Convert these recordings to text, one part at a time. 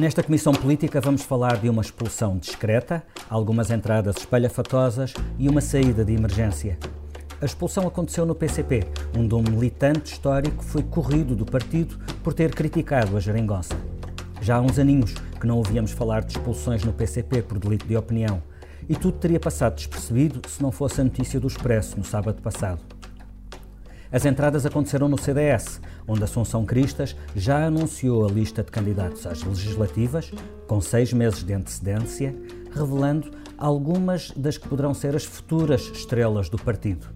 Nesta comissão política vamos falar de uma expulsão discreta, algumas entradas espalhafatosas e uma saída de emergência. A expulsão aconteceu no PCP, onde um militante histórico foi corrido do partido por ter criticado a geringonça. Já há uns aninhos que não ouvíamos falar de expulsões no PCP por delito de opinião. E tudo teria passado despercebido se não fosse a notícia do Expresso no sábado passado. As entradas aconteceram no CDS, onde Assunção Cristas já anunciou a lista de candidatos às legislativas, com seis meses de antecedência, revelando algumas das que poderão ser as futuras estrelas do partido.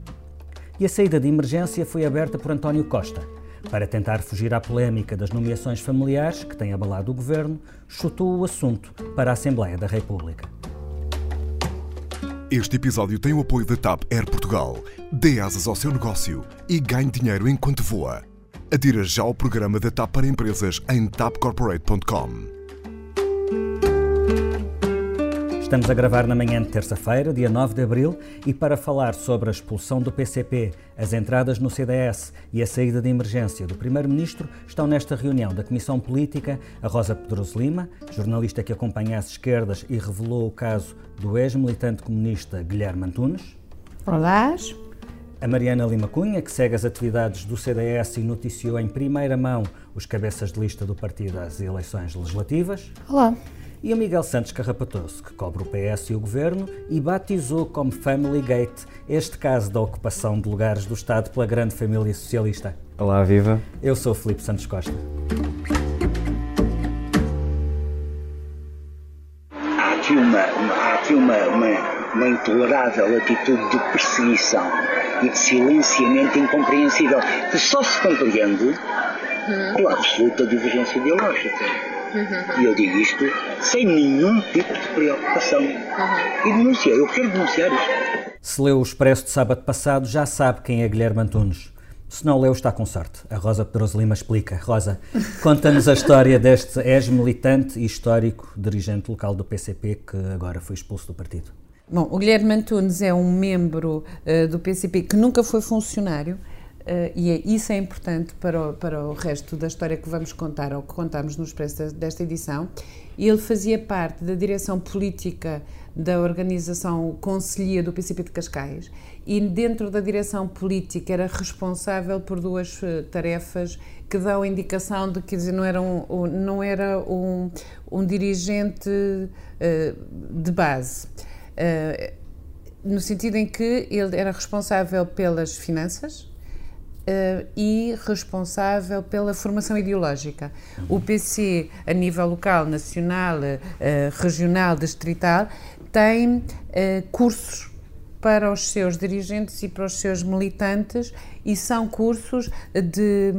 E a saída de emergência foi aberta por António Costa. Para tentar fugir à polémica das nomeações familiares que tem abalado o governo, chutou o assunto para a Assembleia da República. Este episódio tem o apoio da TAP Air Portugal. Dê asas ao seu negócio e ganhe dinheiro enquanto voa. Adira já ao programa da TAP para empresas em tapcorporate.com. Estamos a gravar na manhã de terça-feira, dia 9 de abril, e para falar sobre a expulsão do PCP, as entradas no CDS e a saída de emergência do Primeiro-Ministro, estão nesta reunião da Comissão Política a Rosa Pedroso Lima, jornalista que acompanha as esquerdas e revelou o caso do ex-militante comunista Guilherme Antunes. Olá. A Mariana Lima Cunha, que segue as atividades do CDS e noticiou em primeira mão os cabeças de lista do partido às eleições legislativas. Olá e o Miguel Santos Carrapatoso, que cobre o PS e o Governo e batizou como Family Gate este caso da ocupação de lugares do Estado pela grande família socialista. Olá, viva! Eu sou Felipe Santos Costa. Há aqui uma, uma há aqui uma, uma, uma intolerável atitude de perseguição e de silenciamento incompreensível que só se compreende pela absoluta divergência ideológica. Uhum. E eu digo isto sem nenhum tipo de preocupação. Uhum. E denunciei, eu quero denunciar isto. Se leu o Expresso de sábado passado, já sabe quem é Guilherme Antunes. Se não leu, está com sorte. A Rosa Pedroso Lima explica. Rosa, conta-nos a história deste ex-militante e histórico dirigente local do PCP que agora foi expulso do partido. Bom, o Guilherme Antunes é um membro uh, do PCP que nunca foi funcionário, Uh, e é, isso é importante para o, para o resto da história que vamos contar, ou que contamos no expresso desta edição. Ele fazia parte da direção política da organização Conselhia do PCP de Cascais e dentro da direção política era responsável por duas uh, tarefas que dão indicação de que não era um, não era um, um dirigente uh, de base. No sentido em que ele era responsável pelas finanças, Uh, e responsável pela formação ideológica. O PC, a nível local, nacional, uh, regional, distrital, tem uh, cursos para os seus dirigentes e para os seus militantes e são cursos de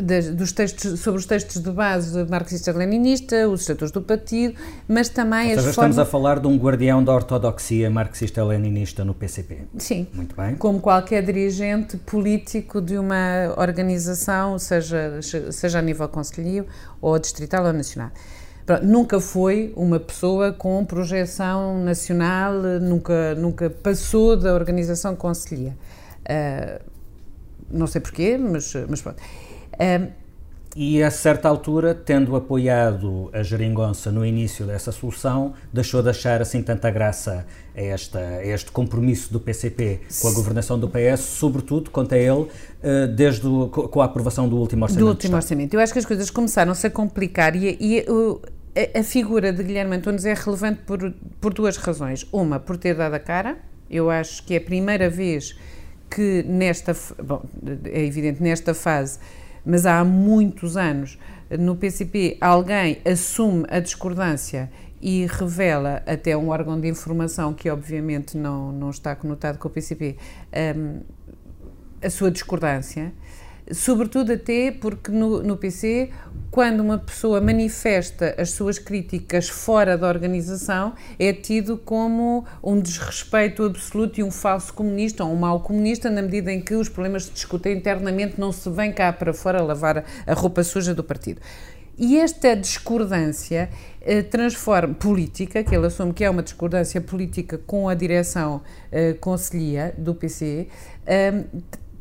dos textos, sobre os textos de base marxista-leninista, os estatutos do partido, mas também Ou as seja, estamos a falar de um guardião da ortodoxia marxista-leninista no PCP. Sim. Muito bem. Como qualquer dirigente político de uma organização, seja, seja a nível conselheiro, ou distrital ou nacional. Pronto, nunca foi uma pessoa com projeção nacional, nunca, nunca passou da organização conselhia. Uh, não sei porquê, mas, mas pronto. Um, e a certa altura, tendo apoiado a geringonça no início dessa solução, deixou de achar assim tanta graça a, esta, a este compromisso do PCP com a governação do PS, sobretudo, conta ele, eh, desde o, com a aprovação do último orçamento. Do último orçamento. Eu acho que as coisas começaram-se a complicar e, e a, a, figura de Guilherme Antunes é relevante por, por duas razões. Uma, por ter dado a cara. Eu acho que é a primeira vez que nesta, bom, é evidente, nesta fase mas há muitos anos no PCP alguém assume a discordância e revela até um órgão de informação que obviamente não, não está conotado com o PCP um, a sua discordância sobretudo até porque no, no PC, quando uma pessoa manifesta as suas críticas fora da organização, é tido como um desrespeito absoluto e um falso comunista ou um mau comunista, na medida em que os problemas se discutem internamente, não se vem cá para fora lavar a roupa suja do partido. E esta discordância eh, transforma política, que ele assume que é uma discordância política com a direção eh, conselhia do PC, eh,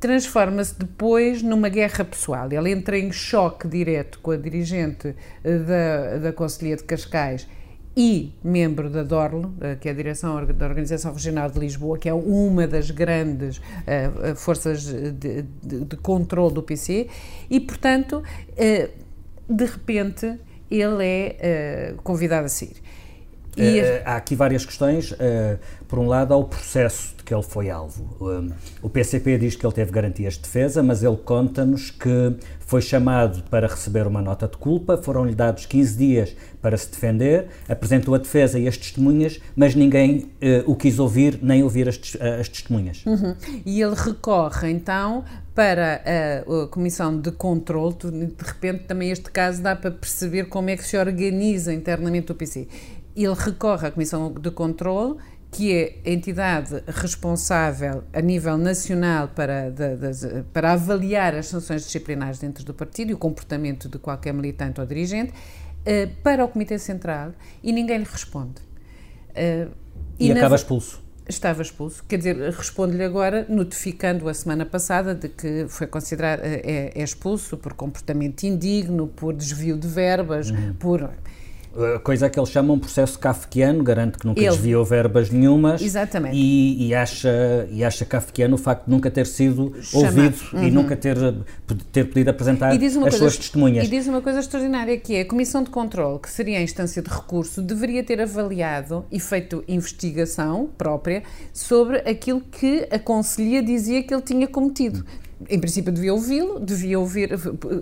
transforma-se depois numa guerra pessoal. Ele entra em choque direto com a dirigente eh, da, da Conselhia de Cascais e membro da DORL, eh, que é a Direção da Organização Regional de Lisboa, que é uma das grandes uh, forças de, de, de, controle do PC, e, portanto, uh, de repente, ele é uh, convidado a sair. E... há aqui várias questões. por um lado, há o processo de que ele foi alvo. o PCP diz que ele teve garantias de defesa, mas ele conta-nos que foi chamado para receber uma nota de culpa, foram-lhe dados 15 dias para se defender, apresentou a defesa e as testemunhas, mas ninguém uh, o quis ouvir nem ouvir as, as testemunhas. Uhum. E ele recorre então para a, a, Comissão de Controle, de repente também este caso dá para perceber como é que se organiza internamente o PC. Ele recorre à Comissão de Controle que é a entidade responsável a nível nacional para, de, de, para avaliar as sanções disciplinares dentro do partido e o comportamento de qualquer militante ou dirigente, uh, para o Comitê Central e ninguém lhe responde. Uh, e, e acaba expulso. Estava expulso, quer dizer, responde-lhe agora, notificando a semana passada de que foi considerado, eh, é, é expulso por comportamento indigno, por desvio de verbas, uhum. por coisa que eles chamam processo kafkiano, garante que nunca Ele. desviou verbas nenhumas. Exatamente. E, e, acha, e acha kafkiano o facto de nunca ter sido Chamado. ouvido uhum. e nunca ter, ter podido apresentar as coisa, suas testemunhas. E diz uma coisa extraordinária que é a Comissão de Controle, que seria a instância de recurso, deveria ter avaliado e feito investigação própria sobre aquilo que a Conselhia dizia que ele tinha cometido em princípio devia ouvi-lo, devia ouvir,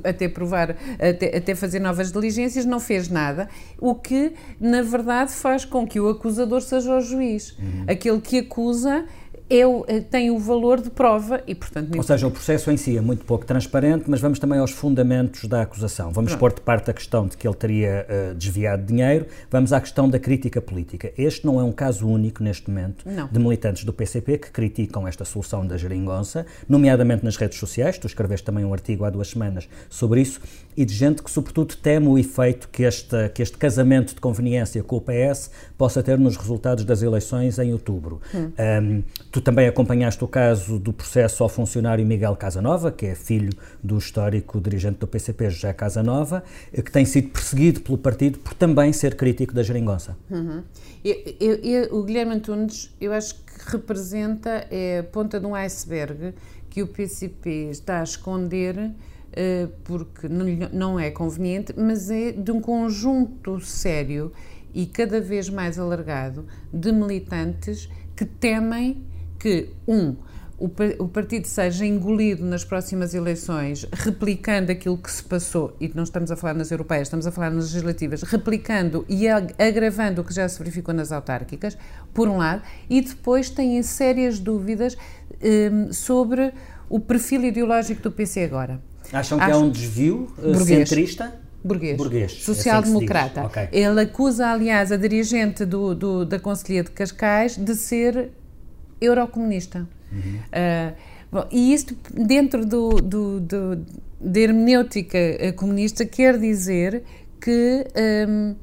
até provar, até, até, fazer novas diligências, não fez nada, o que, na verdade, faz com que o acusador seja o juiz. Uhum. Aquele que acusa é, eh, tem o valor de prova e, portanto... Ou seja, o processo em si é muito pouco transparente, mas vamos também aos fundamentos da acusação. Vamos Pronto. pôr de parte a questão de que ele teria uh, desviado dinheiro, vamos à questão da crítica política. Este não é um caso único neste momento não. de militantes do PCP que criticam esta solução da geringonça, nomeadamente nas redes sociais, tu escreveste também um artigo há duas semanas sobre isso, e de gente que sobretudo teme o efeito que este, que este casamento de conveniência com o PS possa ter nos resultados das eleições em outubro. Hum. Um, Tu também acompanhaste o caso do processo ao funcionário Miguel Casanova, que é filho do histórico dirigente do PCP, José Casanova, que tem sido perseguido pelo partido por também ser crítico da geringonça. Uhum. Eu, eu, eu, o Guilherme Antunes, eu acho que representa é, a ponta de um iceberg que o PCP está a esconder uh, porque não é conveniente, mas é de um conjunto sério e cada vez mais alargado de militantes que temem que, um, o, partido seja engolido nas próximas eleições, replicando aquilo que se passou, e não estamos a falar nas europeias, estamos a falar nas legislativas, replicando e agravando o que já se verificou nas autárquicas, por um lado, e depois têm sérias dúvidas um, sobre o perfil ideológico do PC agora. Acham que é um desvio uh, burguês. centrista? Burguês. Burguês. É social-democrata. Assim okay. Ele acusa, aliás, a dirigente do, do, da Conselhia de Cascais de ser eurocomunista. Uhum. Uh, bom, e isto, dentro do, do, do, da hermenêutica comunista, quer dizer que um,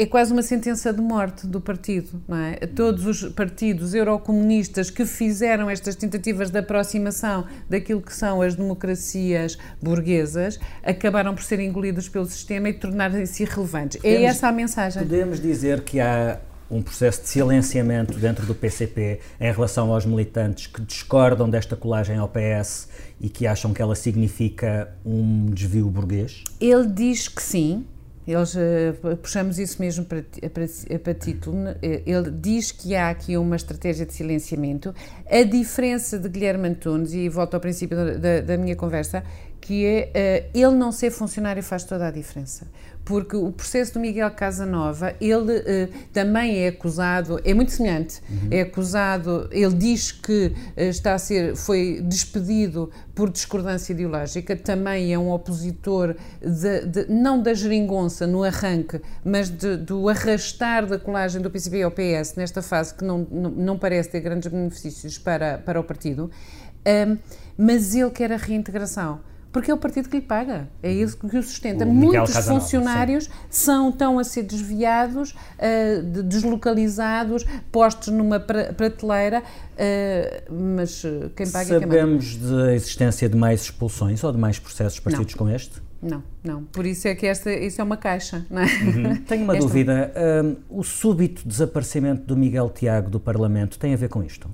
é quase uma sentença de morte do partido, não é? Todos os partidos eurocomunistas que fizeram estas tentativas de aproximação daquilo que são as democracias burguesas acabaram por ser engolidos pelo sistema e tornarem-se irrelevantes. É essa a mensagem. Podemos dizer que há um processo de silenciamento dentro do PCP em relação aos militantes que discordam desta colagem ao PS e que acham que ela significa um desvio burguês? Ele diz que sim. Eles, uh, puxamos isso mesmo para, para, para título. Ele diz que há aqui uma estratégia de silenciamento. A diferença de Guilherme Antunes, e volto ao princípio da, da minha conversa, que é uh, ele não ser funcionário faz toda a diferença porque o processo do Miguel Casanova, ele uh, também é acusado, é muito semelhante, uhum. é acusado, ele diz que uh, está a ser, foi despedido por discordância ideológica, também é um opositor, de, de, não da geringonça no arranque, mas de, do arrastar da colagem do PCP ao PS nesta fase que não, não, não parece ter grandes benefícios para, para o partido, um, mas ele quer a reintegração porque é o partido que lhe paga, é isso que o sustenta. O Muitos Casanova, funcionários sim. são tão a ser desviados, uh, deslocalizados, postos numa prateleira, uh, mas quem paga Sabemos é quem Sabemos da existência de mais expulsões ou de mais processos parecidos não. com este? Não, não. Por isso é que esta, isso é uma caixa, não é? Uhum. Tenho uma esta... dúvida. Um, o súbito desaparecimento do Miguel Tiago do Parlamento tem a ver com isto?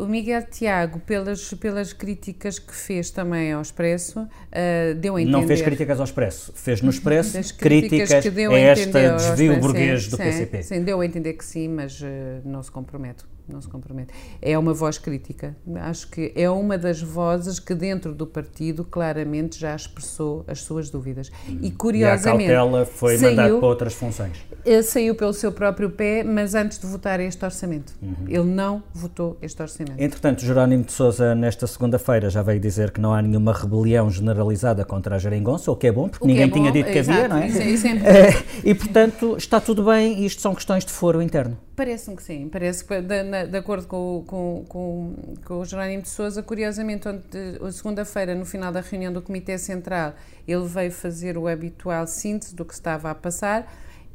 O Miguel Tiago, pelas, pelas críticas que fez também ao Expresso, uh, deu a entender... Não fez críticas ao Expresso, fez no Expresso críticas, críticas que deu a, a esta desvio burguês do sim, PCP. Sim, deu a entender que sim, mas uh, não se compromete não se compromete. É uma voz crítica. Acho que é uma das vozes que dentro do partido claramente já expressou as suas dúvidas. E curiosamente. E a cautela foi saiu, mandado para outras funções. Eh, saiu pelo seu próprio pé, mas antes de votar este orçamento. Uhum. Ele não votou este orçamento. Entretanto, Jerónimo de Souza, nesta segunda-feira, já veio dizer que não há nenhuma rebelião generalizada contra a Geringonça, o que é bom, porque ninguém é bom, tinha dito que havia, não é? Isso, isso é, é e, portanto, está tudo bem e isto são questões de foro interno. Parece-me que sim, parece que, de, de acordo com, com, com, com o Jerónimo de Souza, curiosamente, segunda-feira, no final da reunião do Comitê Central, ele veio fazer o habitual síntese do que estava a passar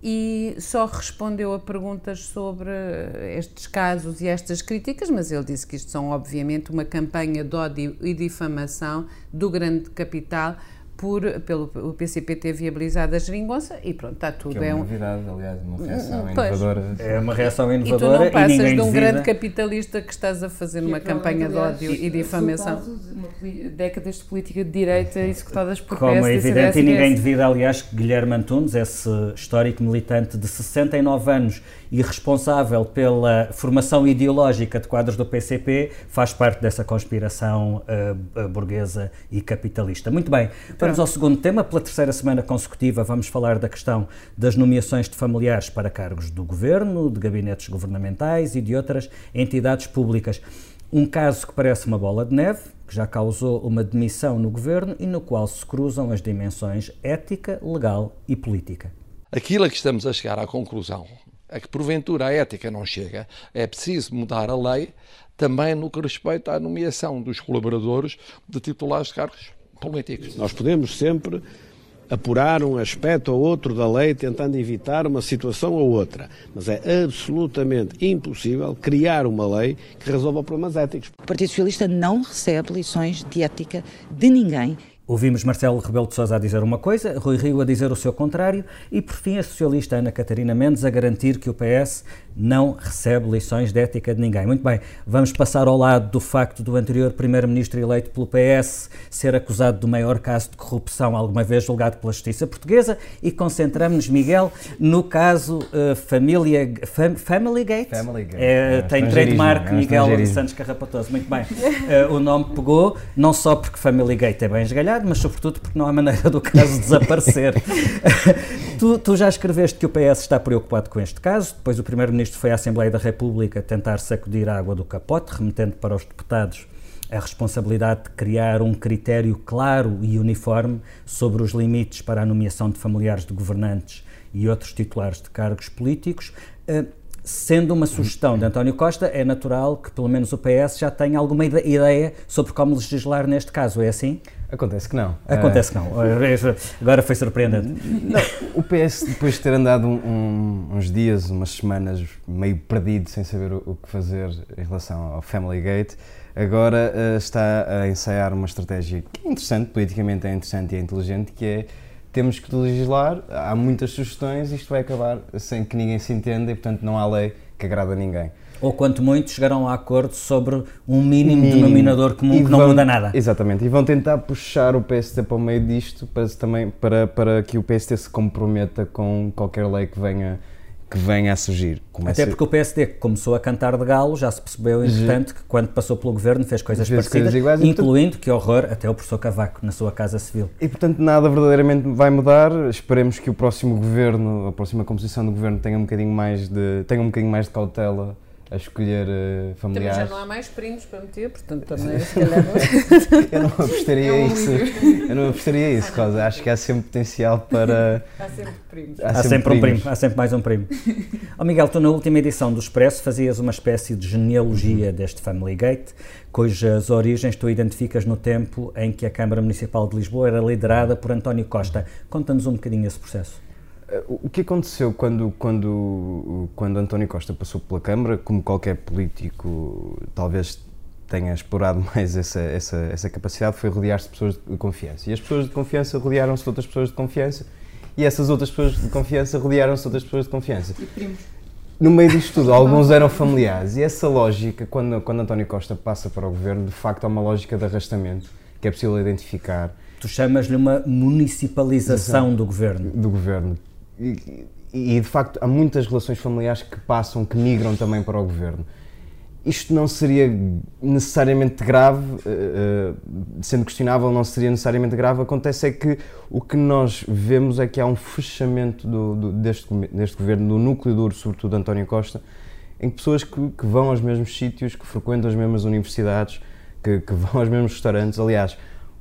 e só respondeu a perguntas sobre estes casos e estas críticas, mas ele disse que isto são, obviamente, uma campanha de ódio e difamação do grande capital por, pelo o PCP ter viabilizado a geringonça e pronto, está tudo. Que é uma é novidade, aliás, uma reação hum, pois. inovadora. É uma reação inovadora e tu não passas de um grande capitalista que estás a fazer que uma campanha de ódio e difamação. De décadas de política de direita executadas por Como PS, é evidente, e ninguém duvida, aliás, que Guilherme Antunes, esse histórico militante de 69 anos e responsável pela formação ideológica de quadros do PCP, faz parte dessa conspiração uh, burguesa e capitalista. Muito bem, vamos ao segundo tema. Pela terceira semana consecutiva, vamos falar da questão das nomeações de familiares para cargos do governo, de gabinetes governamentais e de outras entidades públicas. Um caso que parece uma bola de neve, que já causou uma demissão no governo e no qual se cruzam as dimensões ética, legal e política. Aquilo a que estamos a chegar à conclusão a que porventura a ética não chega, é preciso mudar a lei também no que respeita à nomeação dos colaboradores de titulares de cargos políticos. Nós podemos sempre apurar um aspecto ou outro da lei tentando evitar uma situação ou outra, mas é absolutamente impossível criar uma lei que resolva problemas éticos. O Partido Socialista não recebe lições de ética de ninguém Ouvimos Marcelo Rebelo de Sousa a dizer uma coisa, Rui Rio a dizer o seu contrário e, por fim, a socialista Ana Catarina Mendes a garantir que o PS não recebe lições de ética de ninguém. Muito bem, vamos passar ao lado do facto do anterior primeiro-ministro eleito pelo PS ser acusado do maior caso de corrupção alguma vez julgado pela justiça portuguesa e concentramos-nos, Miguel, no caso uh, Família, fam, Family Gate. Family Gate. É, é, tem trademark é, Miguel Santos Carrapatoso. Muito bem. Uh, o nome pegou, não só porque Family Gate é bem esgalhado, mas sobretudo porque não há maneira do caso desaparecer. tu, tu já escreveste que o PS está preocupado com este caso, depois o primeiro-ministro foi à Assembleia da República tentar sacudir a água do capote, remetendo para os deputados a responsabilidade de criar um critério claro e uniforme sobre os limites para a nomeação de familiares de governantes e outros titulares de cargos políticos. Eh, sendo uma sugestão de António Costa, é natural que pelo menos o PS já tenha alguma ideia sobre como legislar neste caso, é assim? Acontece que não. Acontece que não. Agora foi surpreendente. Não, o PS, depois de ter andado um, uns dias, umas semanas meio perdido, sem saber o, o que fazer em relação ao Family Gate, agora uh, está a ensaiar uma estratégia que é interessante, politicamente é interessante e é inteligente, que é temos que legislar, há muitas sugestões, isto vai acabar sem que ninguém se entenda e, portanto, não há lei que agrada a ninguém ou quanto muito chegarão a acordo sobre um mínimo, mínimo. denominador comum que não muda nada. Exatamente, e vão tentar puxar o PST para o meio disto para, também, para, para que o PST se comprometa com qualquer lei que venha que venha a surgir. Comece... Até porque o PSD começou a cantar de galo, já se percebeu, entretanto, que quando passou pelo governo fez coisas fez parecidas, coisas iguais, incluindo, portanto... que horror, até o professor Cavaco na sua Casa Civil. E, portanto, nada verdadeiramente vai mudar. Esperemos que o próximo governo, a próxima composição do governo tenha um bocadinho mais de, tenha um bocadinho mais de cautela a escolher uh, familiares. Também já não há mais primos para meter, portanto também se calhar Eu não apostaria é um isso. Eu não apostaria isso, Rosa. Acho que há sempre potencial para. Há sempre primos. Há, há sempre, sempre um primo, há sempre mais um primo. oh, Miguel, tu na última edição do Expresso fazias uma espécie de genealogia deste Family Gate, cujas origens tu identificas no tempo em que a Câmara Municipal de Lisboa era liderada por António Costa. Conta-nos um bocadinho esse processo. Eh, o que aconteceu quando, quando, quando António Costa passou pela Câmara, como qualquer político talvez tenha explorado mais essa, essa, essa capacidade, foi rodear-se de pessoas de confiança. E as pessoas de confiança rodearam-se de outras pessoas de confiança, e essas outras pessoas de confiança rodearam-se de outras pessoas de confiança. E primos. No meio disto tudo, alguns eram familiares, e essa lógica, quando, quando António Costa passa para o governo, de facto há uma lógica de arrastamento que é possível identificar. Tu chamas-lhe uma municipalização Exato. do governo. Do governo, e, e, de facto há muitas relações familiares que passam, que migram também para o governo. Isto não seria necessariamente grave, uh, sendo questionável, não seria necessariamente grave. Acontece é que o que nós vemos é que há um fechamento do, do, deste, deste governo, do núcleo duro, sobretudo de António Costa, em pessoas que, que, vão aos mesmos sítios, que frequentam as mesmas universidades, que, que vão aos mesmos restaurantes. Aliás,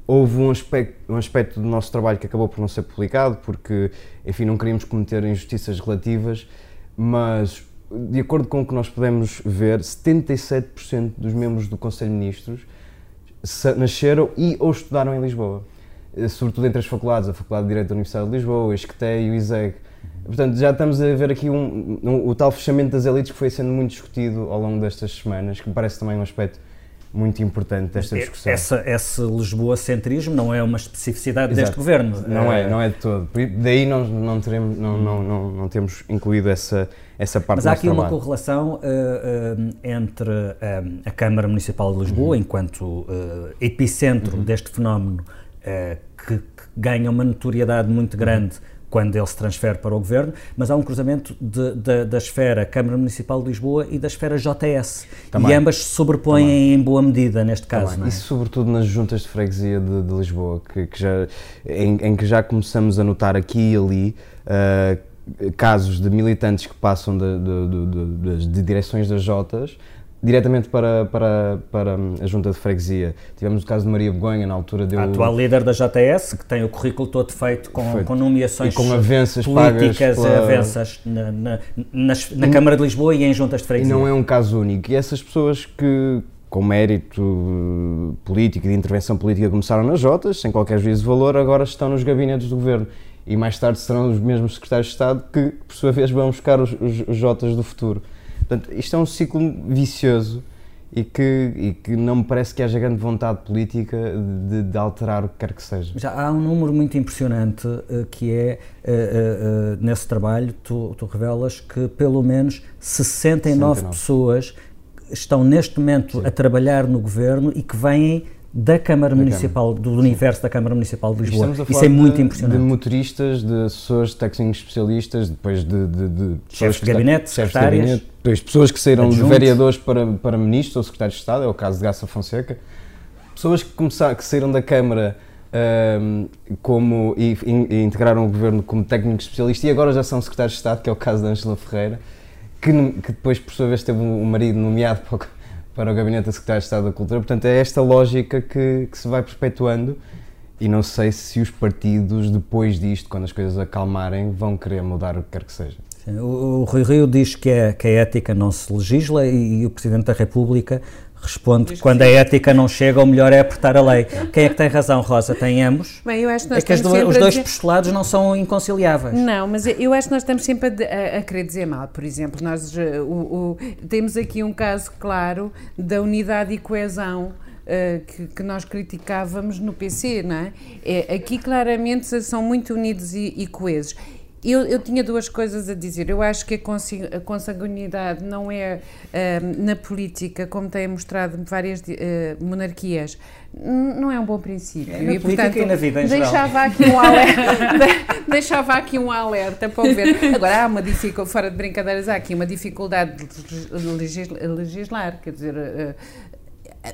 houve um aspecto, um aspecto do nosso trabalho que acabou por não ser publicado, porque, enfim, não queríamos cometer injustiças relativas, mas, de acordo com o que nós podemos ver, 77% dos membros do Conselho de Ministros nasceram e ou estudaram em Lisboa. Eh, sobretudo entre as faculdades, a Faculdade de Direito da Universidade de Lisboa, o ISCTE e o ISEG. Portanto, já estamos a ver aqui um, um, o tal fechamento das elites que foi sendo muito discutido ao longo destas semanas, que me parece também um aspecto muito importante desta discussão. Essa, esse Lisboa-centrismo não é uma especificidade Exato. deste governo. Não é, não é de todo. Daí não, não, teremos, não, não, não, não temos incluído essa, essa parte Mas há aqui uma correlação uh, uh, entre uh, a Câmara Municipal de Lisboa, uhum. enquanto epicentro uhum. deste fenómeno, que, que, ganha uma notoriedade muito grande. Uhum quando ele se transfere para o governo, mas há um cruzamento de, de, da esfera Câmara Municipal de Lisboa e da esfera JS. Também. E ambas se sobrepõem Também. em boa medida neste caso. É? E sobretudo nas juntas de freguesia de, de Lisboa, que, que já, em, em, que já começamos a notar aqui e ali. Uh, casos de militantes que passam de, de, de, de direções das Jotas diretamente para, para, para a junta de freguesia. Tivemos o caso de Maria Begonha, na altura deu... A atual líder da JS, que tem o currículo todo feito com, feito. com nomeações e com avanças políticas pela... avanças na, na, na, na Câmara de Lisboa e em juntas de freguesia. E não é um caso único. E essas pessoas que, com mérito eh, político e de intervenção política começaram nas Jotas, sem qualquer juízo de valor, agora estão nos gabinetes do governo. E mais tarde serão os mesmos secretários de Estado que, por sua vez, vão buscar os, os, os Jotas do futuro. Portanto, isto é um ciclo vicioso e que, e que não me parece que haja grande vontade política de, de alterar o que quer que seja. Já há um número muito impressionante uh, que é, uh, uh, nesse trabalho, tu, tu, revelas que pelo menos 69, 69. pessoas estão neste momento Sim. a trabalhar no governo e que vêm da Câmara da Municipal, Câmara. do universo da Câmara Municipal de Lisboa. Isso é muito de, impressionante. De motoristas, de assessores de técnicos especialistas, depois de, de, de chefes de gabinete, secretárias. De gabinete, depois pessoas que saíram de vereadores para, para ministros ou secretários de Estado, é o caso de Gaça Fonseca. Pessoas que, começaram, que saíram da Câmara um, como, e, e, integraram o governo como técnico especialista e agora já são secretários de Estado, que é o caso da Ângela Ferreira, que, que depois, por sua vez, teve um marido nomeado para o para o Gabinete da Secretaria de Estado da Cultura. Portanto, é esta lógica que, que se vai perpetuando e não sei se os partidos, depois disto, quando as coisas acalmarem, vão querer mudar o que quer que seja. Sim, o, o Rui Rio diz que, é, que a ética não se legisla e, e o Presidente da República responde quando a ética não chega, o melhor é apertar a lei. Quem é que tem razão, Rosa? Tem ambos? Bem, eu acho que nós é que os dois dizer... postulados não são inconciliáveis. Não, mas eu acho que nós estamos sempre a, a, a querer dizer mal. Por exemplo, nós eh, o, o, temos aqui um caso claro da unidade e coesão Uh, que, que, nós criticávamos no PC, não é? é? Aqui claramente são muito unidos e, e coesos. Eu, eu, tinha duas coisas a dizer. Eu acho que a consanguinidade não é uh, na política, como tem mostrado várias uh, monarquias, não é um bom princípio. É, na e, portanto, e na vida em deixava geral. aqui um alerta, deixava aqui um alerta para ver. Agora há uma dificuldade, fora de brincadeiras, há aqui uma dificuldade de legislar, quer dizer, uh,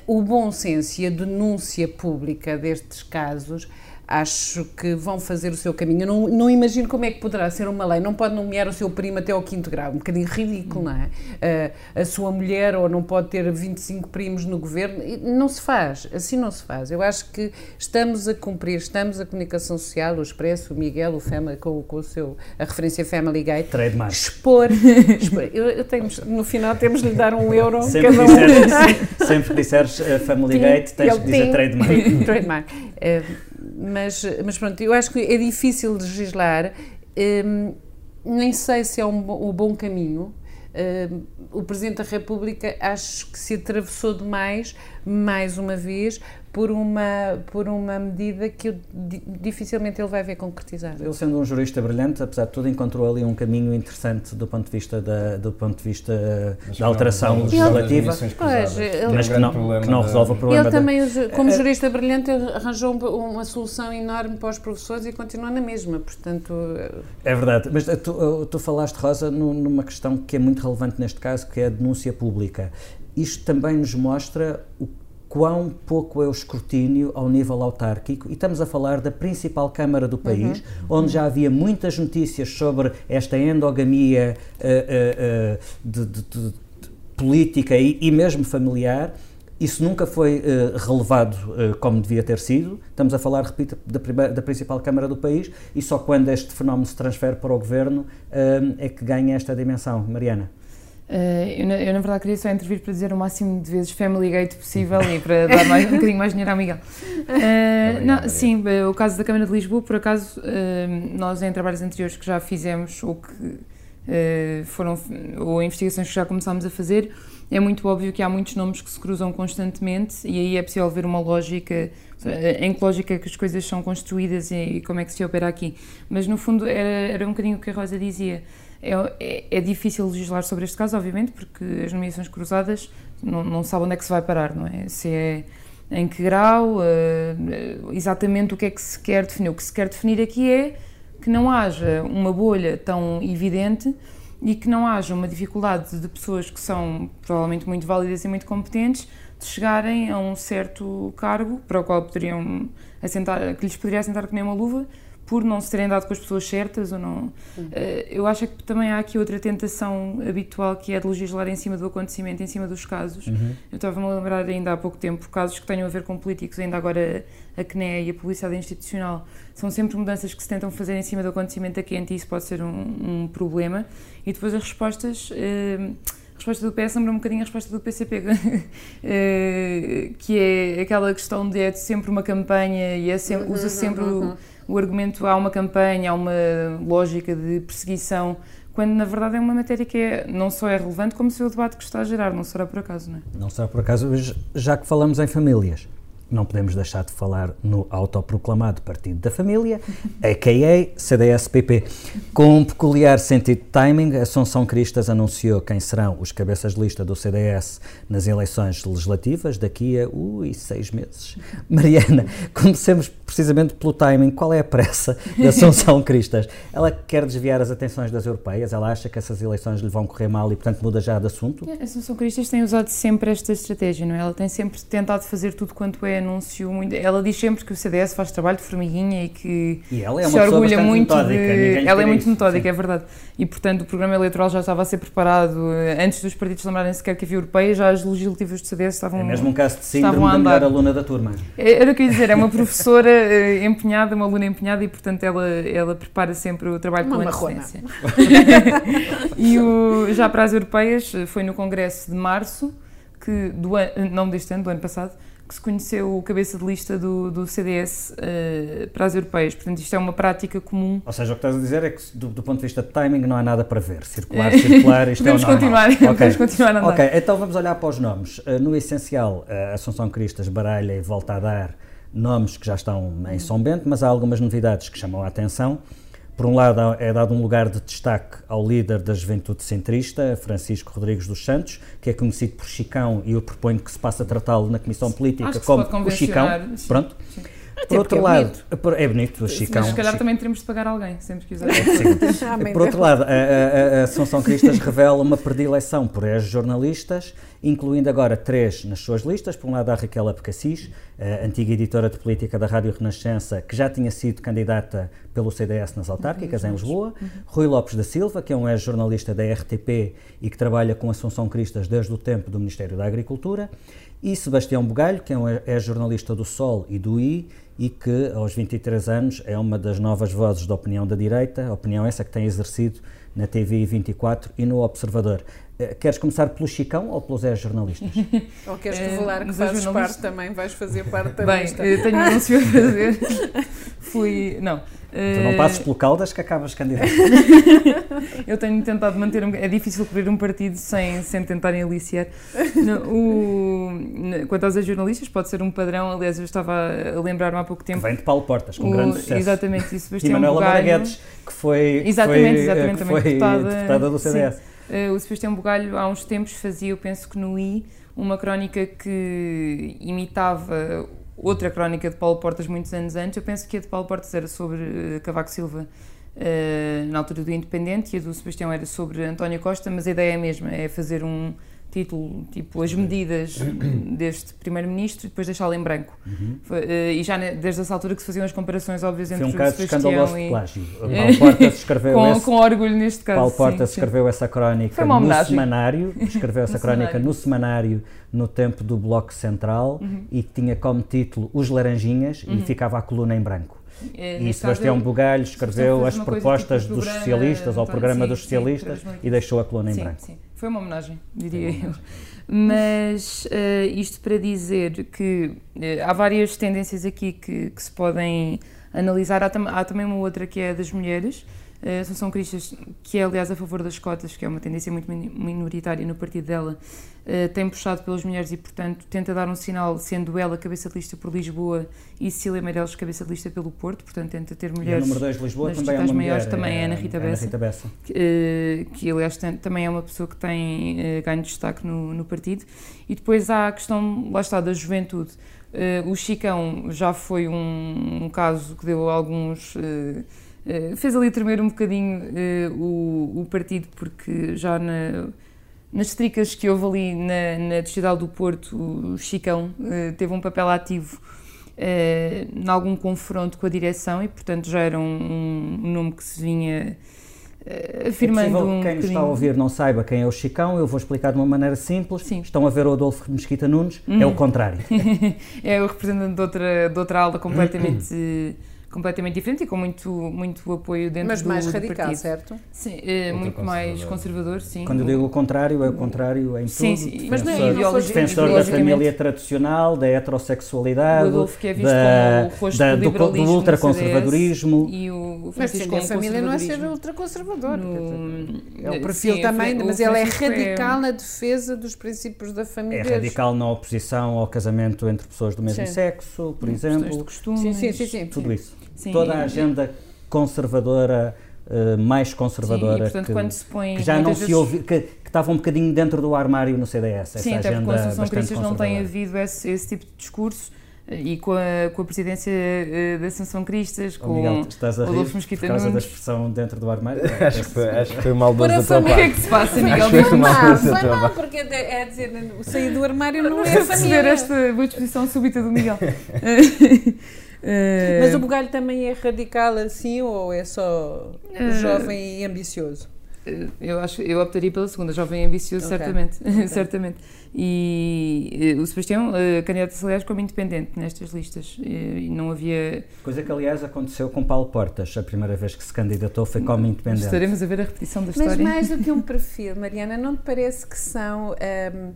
o bom senso e a denúncia pública destes casos acho que vão fazer o seu caminho. Eu não, não imagino como é que poderá ser uma lei. Não pode nomear o seu primo até ao quinto grau. Um bocadinho ridículo, não é? Uh, a sua mulher ou não pode ter 25 primos no governo. Não se faz. Assim não se faz. Eu acho que estamos a cumprir, estamos a comunicação social, o Expresso, o Miguel, o Family, com, com o seu, a referência Family Gate. Trademark. Expor. expor. Eu, eu tenho, no final temos de lhe dar um euro sempre cada um. Disseres, sempre que disseres uh, Family Gate, tens de dizer trademark. trademark. Uh, mas, mas pronto, eu acho que é difícil legislar, um, nem sei se é um, um bom caminho. Um, o Presidente da República acho que se atravessou demais, mais uma vez, por uma, por uma medida que eu, dificilmente ele vai ver concretizada. Ele sendo um jurista brilhante, apesar de tudo, encontrou ali um caminho interessante do ponto de vista da, do ponto de vista da alteração legislativa, pois, ele, mas que não, que não resolve o problema. Ele também, como é- jurista brilhante, arranjou uma solução enorme para os professores e continua na mesma, portanto... É verdade, mas tu, tu falaste, Rosa, numa questão que é muito relevante neste caso, que é a denúncia pública. Isto também nos mostra o quão pouco é o escrutínio ao nível autárquico, e estamos a falar da principal Câmara do país, uhum. onde já havia muitas notícias sobre esta endogamia uh, uh, uh, de, de, de, política e, e, mesmo familiar. Isso nunca foi relevado como devia ter sido. Estamos a falar, repito, da, primeira, da, principal Câmara do país e só quando este fenómeno se transfere para o governo é que ganha esta dimensão. Mariana. Uh, eu, eu, na verdade, queria só intervir para dizer o máximo de vezes Family Gate possível e para dar mais, um bocadinho mais dinheiro ao Miguel. Uh, não, sim, o caso da Câmara de Lisboa, por acaso, uh, nós em trabalhos anteriores que já fizemos ou que foram, ou investigações que já começámos a fazer, é muito óbvio que há muitos nomes que se cruzam constantemente e aí é possível ver uma lógica, em que lógica que as coisas são construídas e, e como é que se opera aqui. Mas no fundo era, era um bocadinho o que a Rosa dizia é, é, é, difícil legislar sobre este caso, obviamente, porque as nomeações cruzadas não, não onde é que se vai parar, não é? Se é em que grau, uh, exatamente o que é que se quer definir. O que se quer definir aqui é que não haja uma bolha tão evidente e que não haja uma dificuldade de pessoas que são provavelmente muito válidas e muito competentes de chegarem a um certo cargo para o qual poderiam assentar, que lhes poderia assentar que nem uma luva, por não se terem dado com as pessoas certas ou não. Uhum. eu acho que também há aqui outra tentação habitual que é de legislar em cima do acontecimento, em cima dos casos. Uhum. Eu estava-me a lembrar ainda há pouco tempo casos que tenham a ver com políticos, ainda agora a CNE e a Publicidade Institucional. São sempre mudanças que se tentam fazer em cima do acontecimento a quente e isso pode ser um, um problema. E depois as respostas. Uh, a resposta do PS lembra um bocadinho a resposta do PCP, que é aquela questão de é sempre uma campanha e é sempre, usa sempre o, o argumento há uma campanha, há uma lógica de perseguição, quando na verdade é uma matéria que é, não só é relevante, como se o debate que está a gerar, não será por acaso, não é? Não será por acaso, já que falamos em famílias, não podemos deixar de falar no autoproclamado Partido da Família, a.k.a. CDS-PP. Com um peculiar sentido de timing, Assunção Cristas anunciou quem serão os cabeças de lista do CDS nas eleições legislativas daqui a ui, seis meses. Mariana, comecemos precisamente pelo timing. Qual é a pressa de Assunção Cristas? Ela quer desviar as atenções das europeias? Ela acha que essas eleições lhe vão correr mal e, portanto, muda já de assunto? A Assunção Cristas tem usado sempre esta estratégia, não é? Ela tem sempre tentado fazer tudo quanto é anúncio muito. Ela diz sempre que o CDS faz trabalho de formiguinha e que e ela é se orgulha muito metódica, de. Ela é muito metódica, Sim. é verdade. E portanto o programa eleitoral já estava a ser preparado eh, antes dos partidos lembrarem sequer que havia europeia, já as legislativas do CDS estavam. É mesmo um caso de síndrome da melhor aluna da turma. É, era o que eu ia dizer, é uma professora eh, empenhada, uma aluna empenhada e portanto ela, ela prepara sempre o trabalho uma com antecedência. e o, já para as europeias foi no Congresso de Março, que do an, não deste ano, do ano passado, que se conheceu o cabeça de lista do, do CDS uh, eh, para as europeias. Portanto, isto é uma prática comum. Ou seja, o que estás a dizer é que, do, do ponto de vista de timing, não há nada para ver. Circular, circular, isto podemos é o continuar, okay. Podemos continuar a andar. Ok, então vamos olhar para os nomes. Uh, no essencial, a Assunção Cristas baralha e volta a dar nomes que já estão em São Bento, mas há algumas novidades que chamam a atenção. Por um lado, é dado um lugar de destaque ao líder da juventude centrista, Francisco Rodrigues dos Santos, que é conhecido por Chicão, e eu proponho que se passe a tratá-lo na Comissão Política como o Chicão. Sim, Pronto. Sim. Por outro é lado, bonito. por- é bonito, o Chicão. Mas se calhar também teremos de pagar alguém, sempre que usar. Ah, Por outro lado, a, a, a Assunção Cristas revela uma predileção por ex-jornalistas, incluindo agora três nas suas listas. Por um lado, a Raquel Apocassis, a antiga editora de política da Rádio Renascença, que já tinha sido candidata pelo CDS nas autárquicas em Lisboa. Rui Lopes da Silva, que é um ex-jornalista da RTP e que trabalha com Assunção Cristas desde o tempo do Ministério da Agricultura. E Sebastião Bugalho, que é um ex-jornalista do Sol e do I e que, aos 23 anos, é uma das novas vozes da opinião da direita, a opinião essa que tem exercido na TV 24 e no Observador. Eh, Queres começar pelo Chicão ou pelos ex-jornalistas? Ou queres Eh, revelar que mas a fazes jornalista- parte também, vais fazer parte da Bem, lista. eu tenho um anúncio a fazer. Fui. Não. Tu não eh, passes pelo Caldas que acabas candidato. Eu tenho tentado manter. Um, é difícil cobrir um partido sem, sem tentarem aliciar. O, quanto aos jornalistas, pode ser um padrão. Aliás, eu estava a lembrar-me há pouco que tempo. vem de Paulo Portas, com o- grande sucesso. Exatamente, e E Manuela Bugalho. Maraguedes, que foi, Exatamente, foi, exatamente, que foi deputada- deputada do CDS. Sim. Eh, o Sebastião Bugalho, há uns tempos, fazia, eu penso que no I, uma crónica que imitava outra crónica de Paulo Portas muitos anos antes. Eu penso que a de Paulo Portas era sobre eh, Cavaco Silva eh, na altura do Independente e a do Sebastião era sobre António Costa, mas a ideia é a mesma, é fazer um título tipo as medidas deste primeiro-ministro e depois deixá-lo em branco. Foi, eh, e já desde essa altura que se faziam as comparações óbvias Foi entre um caso Sebastião escandaloso de e... plágio. Paulo Portas escreveu com, esse... com orgulho neste caso. Paulo sim, Portas sim. escreveu essa crónica no semanário, escreveu essa No crónica semanário. no semanário no tempo do Bloco Central Uhum. e que tinha como título Os Laranjinhas e ficava a coluna em branco. Eh, E Sebastião caso, Bugalho escreveu as coisa propostas tipo dos socialistas ao programa sim, dos sim, socialistas para 2015. e deixou a coluna em sim, branco. Sim, foi uma homenagem, diria eu. Mas eh, isto para dizer que eh, há várias tendências aqui que, que se podem analisar. Há, tam- há também uma outra que é a das mulheres. A Assunção Cristas, que é aliás a favor das cotas, que é uma tendência muito min- minoritária no partido dela, eh, tem puxado pelas mulheres e, portanto, tenta dar um sinal, sendo ela cabeça de lista por Lisboa e Cecília Meireles cabeça de lista pelo Porto, portanto, tenta ter E mulheres. número 2 de Lisboa também é uma maiores mulher, também é é Ana Rita Ana Bessa. Rita Bessa. que, eh, que aliás também é uma pessoa que tem eh, ganho destaque no, no partido. E depois há a questão, lá está, da juventude. Eh, o Chicão já foi um, um caso que deu alguns. Eh, fez ali tremer um bocadinho eh, o, o partido, porque já na, nas tricas que houve ali na, na Distrital do Porto, o Chicão eh, teve um papel ativo em algum confronto com a direção e, portanto, já era um, um nome que se vinha É afirmando possível um que quem nos está a ouvir não saiba quem é o Chicão, eu vou explicar de uma maneira simples. Sim. Estão a ver o Adolfo Mesquita Nunes, é o contrário. é o representante de outra, de outra ala completamente, completamente diferente e com muito, muito apoio dentro Mas do, mais do radical, partido. certo? Sim, é, muito conservador. mais conservador, sim. Quando eu digo o contrário, é o contrário em Sim, tudo. sim, mas não é Defensor- ideologi- defensor da família tradicional, da heterossexualidade, O Adolfo que é visto da, como o rosto da- do do, do ultraconservadorismo. E o Mas Francisco defender a família não é ser ultraconservador. No- É o perfil sim, também, o mas ele é Francisco radical na defesa dos princípios da É família. radical na oposição ao casamento entre pessoas do mesmo Sim. sexo, por questões de exemplo. costumes. Sim, sim, sim, sim. Tudo isso. Sim, Toda a agenda conservadora, eh, mais Sim, conservadora, e portanto que, quando se põe que já não muitas se vezes- ouve, que, que estava um bocadinho dentro do armário no CDS. Essa Sim, até porque com a Associação bastante Cristas não tem havido esse, esse tipo de discurso eh, e com a, com a presidência eh, da Asociação Cristas, Oh, com Miguel, estás a rir Adolfo por Mesquita causa da expressão dentro do armário? Acho que foi, acho que foi Por a da tua O que é parte. que se passa, Miguel? Acho que foi maldoso da foi mal, parte. porque é, é dizer, o sair do armário não é perceber família. esta boa disposição súbita do Miguel. Eh, Mas o bugalho também é radical assim ou é só Eh, jovem e ambicioso? Eh, Eu acho eu optaria pela segunda, jovem e ambicioso, Ok. certamente. certamente. E o Sebastião uh, candidato-se, aliás, como independente nestas listas. E não havia. Coisa que, aliás, aconteceu com Paulo Portas. A primeira vez que se candidatou foi como independente. Estaremos a ver a repetição da Mas história. mais do que um perfil, Mariana, não te parece que são ahm,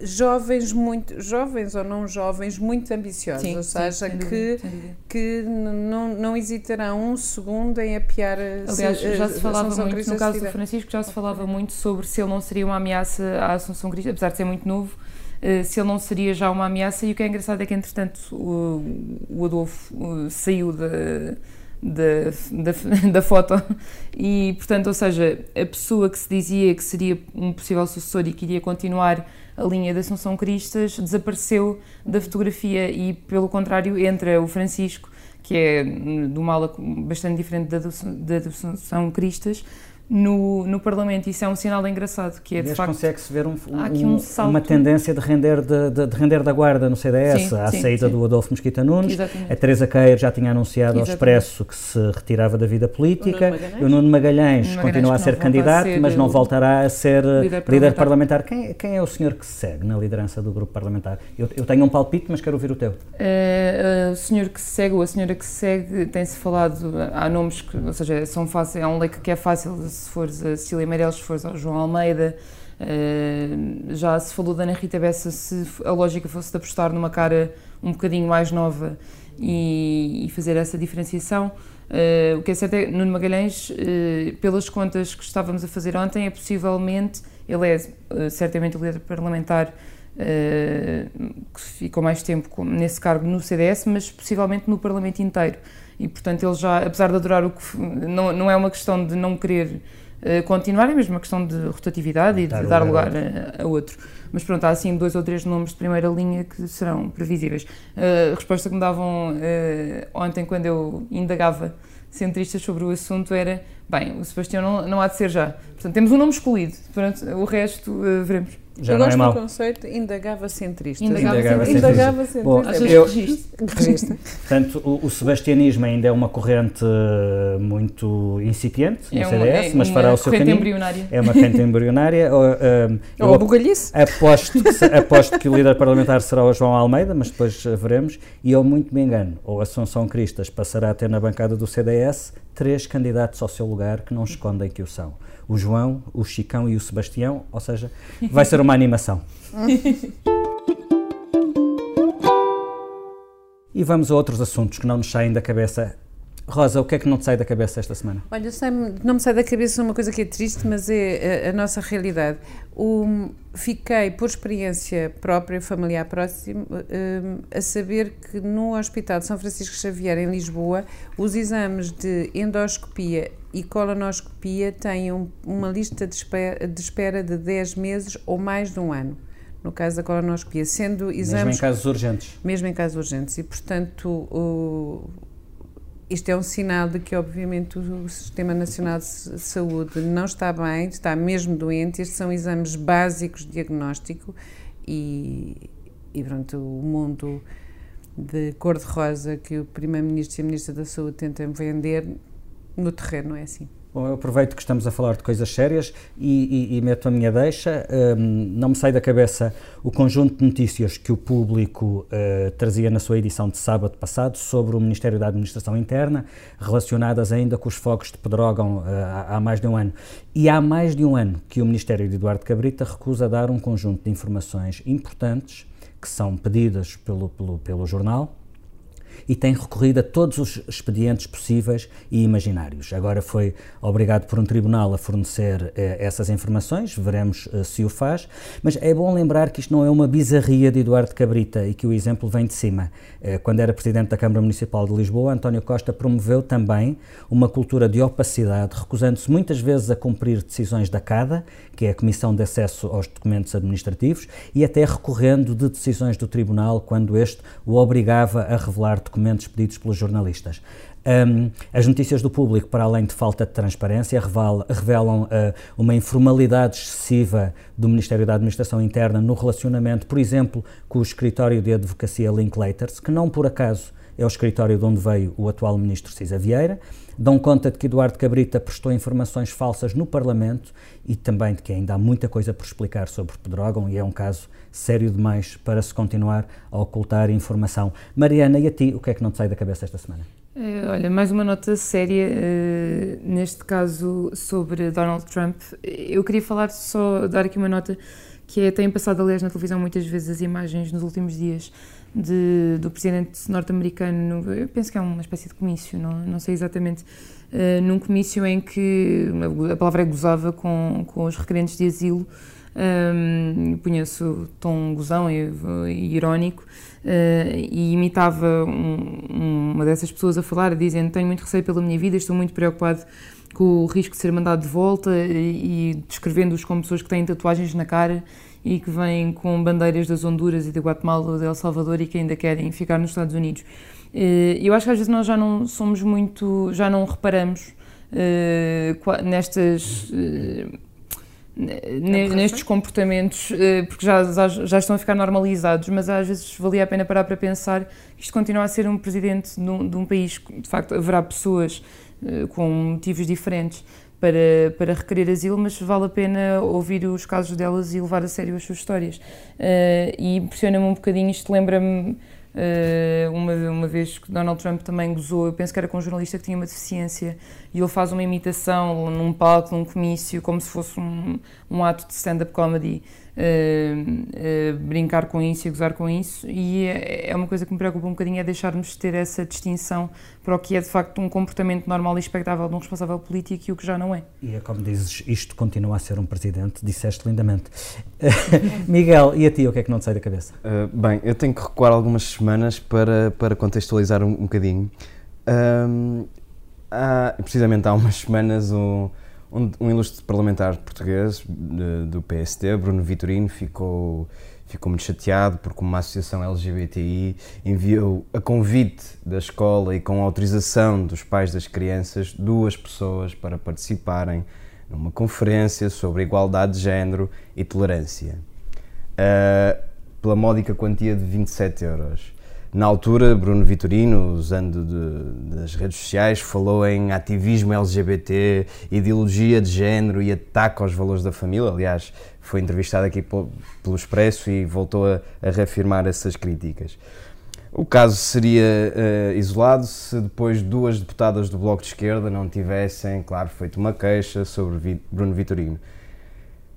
jovens muito jovens ou não jovens muito ambiciosos, Sim, ou sim, seja, sem que dúvida, que não, não hesitarão um segundo em apiar a Aliás, se- já se falava muito, Cristas no caso do. Francisco, já se falava muito sobre se ele não seria uma ameaça à Assunção Cristas, apesar de ser muito novo, eh, se ele não seria já uma ameaça. E o que é engraçado é que, entretanto, o, o Adolfo eh, saiu da, da, da, da foto e, portanto, ou seja, a pessoa que se dizia que seria um possível sucessor e que iria continuar a linha da Assunção Cristas desapareceu da fotografia e, pelo contrário, entra o Francisco, que é de uma ala bastante diferente da, da Assunção Cristas, no, no Parlamento. Isso é um sinal engraçado, que é de facto... consegue-se ver um, um, um uma tendência de render, de, de, de, render da guarda no CDS, sim, à sim, saída sim. do Adolfo Mosquita Nunes. Exatamente. A Teresa Queiro já tinha anunciado Exatamente. ao Expresso que se retirava da vida política. O Nuno Magalhães, o Nuno Magalhães, Nuno continua a ser candidato, a ser mas não voltará a ser líder parlamentar. Líder parlamentar. Quem, quem, é o senhor que se segue na liderança do grupo parlamentar? Eu, eu tenho um palpite, mas quero ouvir o teu. Uh, o senhor que se segue, ou a senhora que se segue, tem-se falado, há nomes que, ou seja, são fáceis, é um leque que é fácil se fores a Cecília Meirelles, se fores ao João Almeida, uh, já se falou da Ana Rita Bessa, se a lógica fosse de apostar numa cara um bocadinho mais nova e, e fazer essa diferenciação. Uh, o que é certo é que Nuno Magalhães, uh, pelas contas que estávamos a fazer ontem, é possivelmente, ele é certamente o líder parlamentar que ficou mais tempo nesse cargo no CDS, mas possivelmente no Parlamento inteiro. E, portanto, ele já, apesar de adorar o que. Não, não é uma questão de não querer uh, continuar, é mesmo uma questão de rotatividade e de dar lugar a, a, outro. Mas pronto, há assim dois ou três nomes de primeira linha que serão previsíveis. Uh, a resposta que me davam uh, ontem, quando eu indagava centristas sobre o assunto, era: bem, o Sebastião não, não há de ser já. Portanto, temos um nome escolhido, o resto veremos. Já eu gosto é do conceito indagava centrista. Indagava, indagava centrista. Indagava centrista. Bom, eu, registro. Portanto, o, o, sebastianismo ainda é uma corrente uh, muito incipiente no é CDS, é mas fará o seu caminho. Embrionária. É uma corrente embrionária. Ou a bugalhice. Aposto que, aposto que o líder parlamentar será o João Almeida, mas depois veremos. E eu muito me engano, ou Assunção Cristas passará a ter na bancada do CDS três candidatos ao seu lugar que não escondem que o são o João, o Chicão e o Sebastião, ou seja, vai ser uma animação. e vamos a outros assuntos que não nos saem da cabeça. Rosa, o que é que não te sai da cabeça esta semana? Olha, não me sai da cabeça uma coisa que é triste, mas é a, a nossa realidade. Fiquei, por experiência própria, familiar próximo, um, a saber que no Hospital de São Francisco Xavier, em Lisboa, os exames de endoscopia e colonoscopia têm um, uma lista de espera, de espera de 10 meses ou mais de um ano no caso da colonoscopia, sendo exames... Mesmo em casos urgentes. Mesmo em casos urgentes. E, portanto, o, isto é um sinal de que, obviamente, o Sistema Nacional de Saúde não está bem, está mesmo doente. Estes são exames básicos de diagnóstico e, e pronto, o mundo de cor-de-rosa que o Primeiro-Ministro e a Ministra da Saúde tentam vender, no terreno é assim. Bom, eu aproveito que estamos a falar de coisas sérias e, e, e meto a minha deixa. Um, não me sai da cabeça o conjunto de notícias que o público uh, trazia na sua edição de sábado passado sobre o Ministério da Administração Interna, relacionadas ainda com os fogos de Pedrógão uh, há, há mais de um ano. E há mais de um ano que o Ministério de Eduardo Cabrita recusa dar um conjunto de informações importantes que são pedidas pelo, pelo, pelo jornal e tem recorrido a todos os expedientes possíveis e imaginários. Agora foi obrigado por um tribunal a fornecer eh, essas informações, veremos eh, se o faz, mas é bom lembrar que isto não é uma bizarria de Eduardo Cabrita e que o exemplo vem de cima. Eh, quando era presidente da Câmara Municipal de Lisboa, António Costa promoveu também uma cultura de opacidade, recusando-se muitas vezes a cumprir decisões da CADA, que é a Comissão de Acesso aos Documentos Administrativos, e até recorrendo de decisões do Tribunal quando este o obrigava a revelar documentos pedidos pelos jornalistas. Um, as notícias do público, para além de falta de transparência, revelam, revelam uh, uma informalidade excessiva do Ministério da Administração Interna no relacionamento, por exemplo, com o escritório de advocacia Linklaters, que não por acaso é o escritório de onde veio o atual ministro Cisa Vieira, dão conta de que Eduardo Cabrita prestou informações falsas no Parlamento e também de que ainda há muita coisa por explicar sobre Pedrógão e é um caso sério demais para se continuar a ocultar informação. Mariana, e a ti, o que é que não te sai da cabeça esta semana? Eh, olha, mais uma nota séria, uh, neste caso sobre Donald Trump. Eu queria falar só, dar aqui uma nota que é, tem passado, aliás, na televisão muitas vezes as imagens nos últimos dias de, do presidente norte-americano, eu penso que é uma espécie de comício, não, não sei exatamente, uh, num comício em que a palavra é gozava com, com os requerentes de asilo, um, punha-se tom gozão e, e irónico, uh, e imitava um, uma dessas pessoas a falar, dizendo: Tenho muito receio pela minha vida, estou muito preocupado com o risco de ser mandado de volta, e, e descrevendo-os como pessoas que têm tatuagens na cara e que vêm com bandeiras das Honduras e da Guatemala ou de El Salvador e que ainda querem ficar nos Estados Unidos. Eh, eu acho que às vezes nós já não somos muito, já não reparamos uh, nestas. Uh, nestes comportamentos, porque já, já, já, estão a ficar normalizados, mas às vezes valia a pena parar para pensar que isto continua a ser um presidente de um, de um país que, de facto, haverá pessoas com motivos diferentes para, para requerer asilo, mas vale a pena ouvir os casos delas e levar a sério as suas histórias. e impressiona-me um bocadinho, isto lembra-me uma, uma vez que Donald Trump também gozou, eu penso que era com um jornalista que tinha uma deficiência, e ele faz uma imitação num palco, num comício, como se fosse um, um ato de stand-up comedy, uh, uh, brincar com isso e gozar com isso, e é, uma coisa que me preocupa um bocadinho, é deixarmos de ter essa distinção para o que é de facto um comportamento normal e expectável de um responsável político e o que já não é. E é como dizes, isto continua a ser um presidente, disseste lindamente. Miguel, e a ti, o que é que não te sai da cabeça? bem, eu tenho que recuar algumas semanas para, para contextualizar um, um bocadinho. Um, há, precisamente há umas semanas um, um, ilustre parlamentar português de, do PST, Bruno Vitorino, ficou, ficou muito chateado porque uma associação LGBTI enviou a convite da escola e com autorização dos pais das crianças duas pessoas para participarem numa conferência sobre igualdade de género e tolerância. Uh, pela módica quantia de 27 euros. Na altura, Bruno Vitorino, usando de, das redes sociais, falou em ativismo LGBT, ideologia de género e ataque aos valores da família. Aliás, foi entrevistado aqui pelo, Expresso e voltou a, a, reafirmar essas críticas. O caso seria uh, isolado se depois duas deputadas do Bloco de Esquerda não tivessem, claro, feito uma queixa sobre Bruno Vitorino.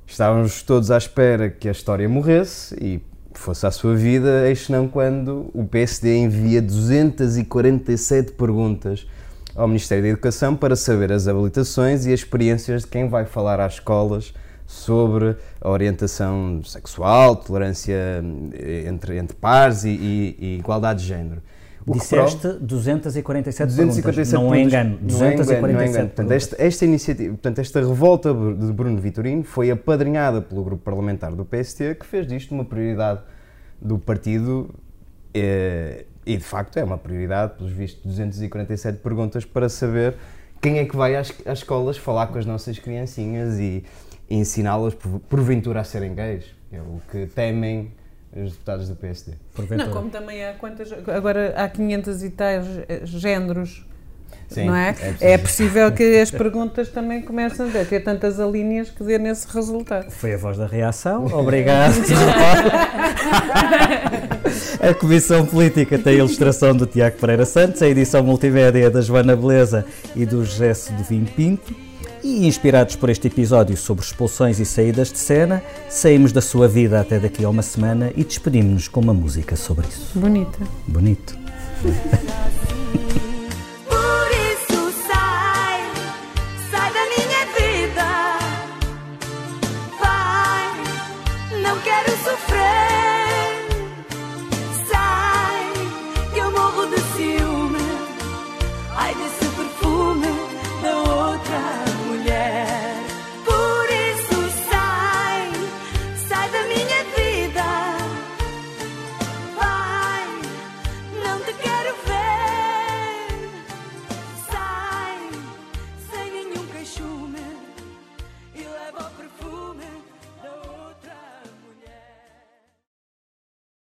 Estávamos todos à espera que a história morresse e fosse a sua vida, eis não quando o PSD envia 247 perguntas ao Ministério da Educação para saber as habilitações e as experiências de quem vai falar às escolas sobre a orientação sexual, tolerância eh, entre, entre pares e, e, e igualdade de género. O Disseste 247, 247 perguntas, não é engano, 247 não é engano. Portanto, esta, esta, iniciativa, portanto, esta revolta de Bruno Vitorino foi apadrinhada pelo grupo parlamentar do PST, que fez disto uma prioridade do partido eh, e, de facto, é uma prioridade, pelos vistos, 247 perguntas para saber quem é que vai às, às escolas falar com as nossas criancinhas e, e ensiná-las, porventura, a serem gays. É o que temem os deputados do PSD. Não, como também há quantas. Agora há 500 e tais géneros. Sim, não é? É, é possível que as perguntas também comecem a ter tantas alíneas que dê nesse resultado. Foi a voz da reação. Obrigado. a Comissão Política tem a ilustração do Tiago Pereira Santos, a edição multimédia da Joana Beleza e do José Sedovim Pinto. E inspirados por este episódio sobre expulsões e saídas de cena, saímos da sua vida até daqui a uma semana e despedimos-nos com uma música sobre isso. Bonita. Bonito.